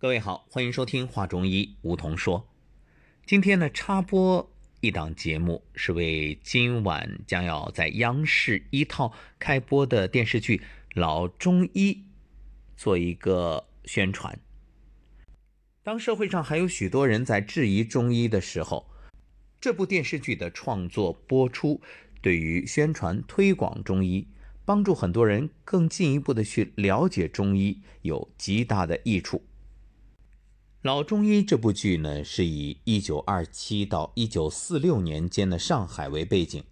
各位好，欢迎收听《话中医》，梧桐说。今天呢，插播一档节目，是为今晚将要在央视一套开播的电视剧《老中医》做一个宣传。当社会上还有许多人在质疑中医的时候，这部电视剧的创作播出，对于宣传推广中医，帮助很多人更进一步的去了解中医，有极大的益处。老中医这部剧呢，是以一九二七到一九四六年间的上海为背景，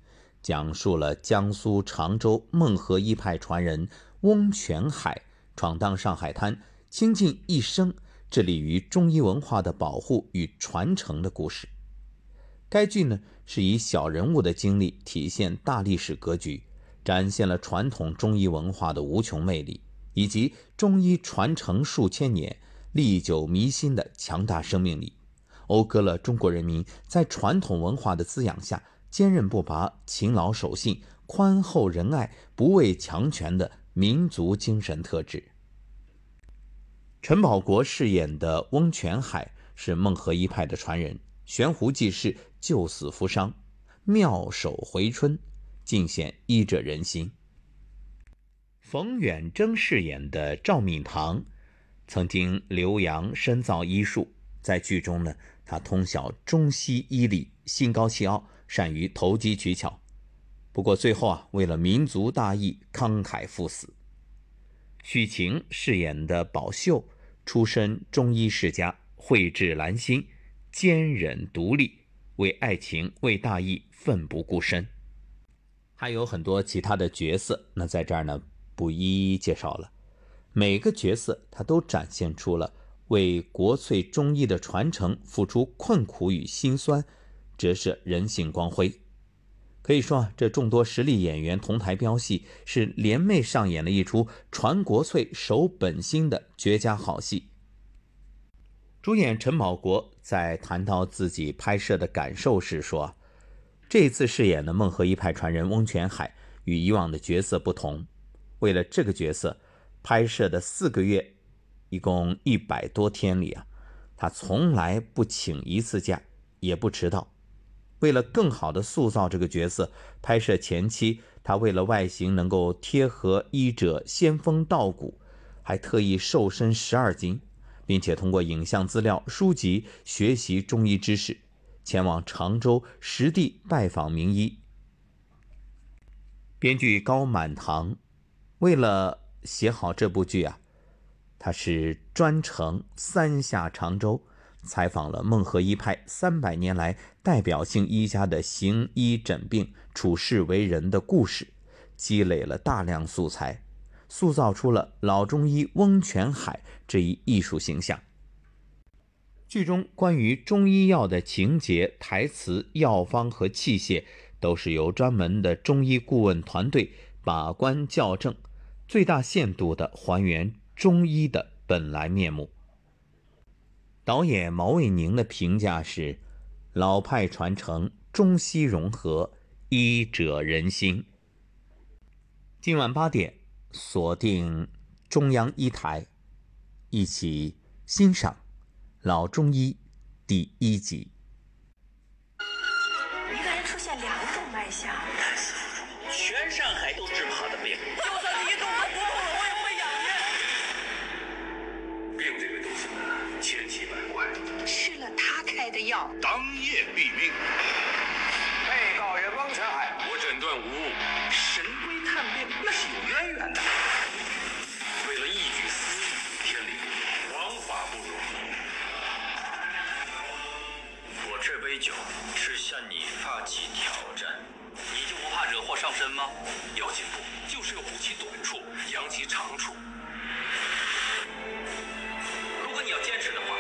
讲述了江苏常州孟河一派传人翁全海闯荡上海滩，倾尽一生致力于中医文化的保护与传承的故事。该剧呢，是以小人物的经历体现大历史格局，展现了传统中医文化的无穷魅力，以及中医传承数千年。历久弥新的强大生命力，讴歌了中国人民在传统文化的滋养下坚韧不拔、勤劳守信、宽厚仁爱、不畏强权的民族精神特质。陈宝国饰演的翁全海是孟河一派的传人，悬壶济世、救死扶伤、妙手回春，尽显医者仁心。冯远征饰演的赵敏堂。曾经留洋深造医术，在剧中呢，他通晓中西医理，心高气傲，善于投机取巧。不过最后啊，为了民族大义，慷慨赴死。许晴饰演的宝秀，出身中医世家，蕙质兰心，坚忍独立，为爱情、为大义奋不顾身。还有很多其他的角色，那在这儿呢，不一一介绍了。每个角色，他都展现出了为国粹中医的传承付出困苦与辛酸，折射人性光辉。可以说啊，这众多实力演员同台飙戏，是联袂上演了一出传国粹、守本心的绝佳好戏。主演陈宝国在谈到自己拍摄的感受时说：“这次饰演的孟河一派传人翁全海与以往的角色不同，为了这个角色。”拍摄的四个月，一共一百多天里啊，他从来不请一次假，也不迟到。为了更好的塑造这个角色，拍摄前期他为了外形能够贴合医者仙风道骨，还特意瘦身十二斤，并且通过影像资料、书籍学习中医知识，前往常州实地拜访名医。编剧高满堂为了。写好这部剧啊，他是专程三下常州，采访了孟河一派三百年来代表性医家的行医诊病、处世为人的故事，积累了大量素材，塑造出了老中医翁全海这一艺术形象。剧中关于中医药的情节、台词、药方和器械，都是由专门的中医顾问团队把关校正。最大限度地还原中医的本来面目。导演毛卫宁的评价是：老派传承，中西融合，医者仁心。今晚八点，锁定中央一台，一起欣赏《老中医》第一集。当夜毙命。被告人汪全海，我诊断无误。神龟探病那是有渊源的。为了一举私利，天理王法不容。我这杯酒是向你发起挑战，你就不怕惹祸上身吗？要进步，就是要补其短处，扬其长处。如果你要坚持的话，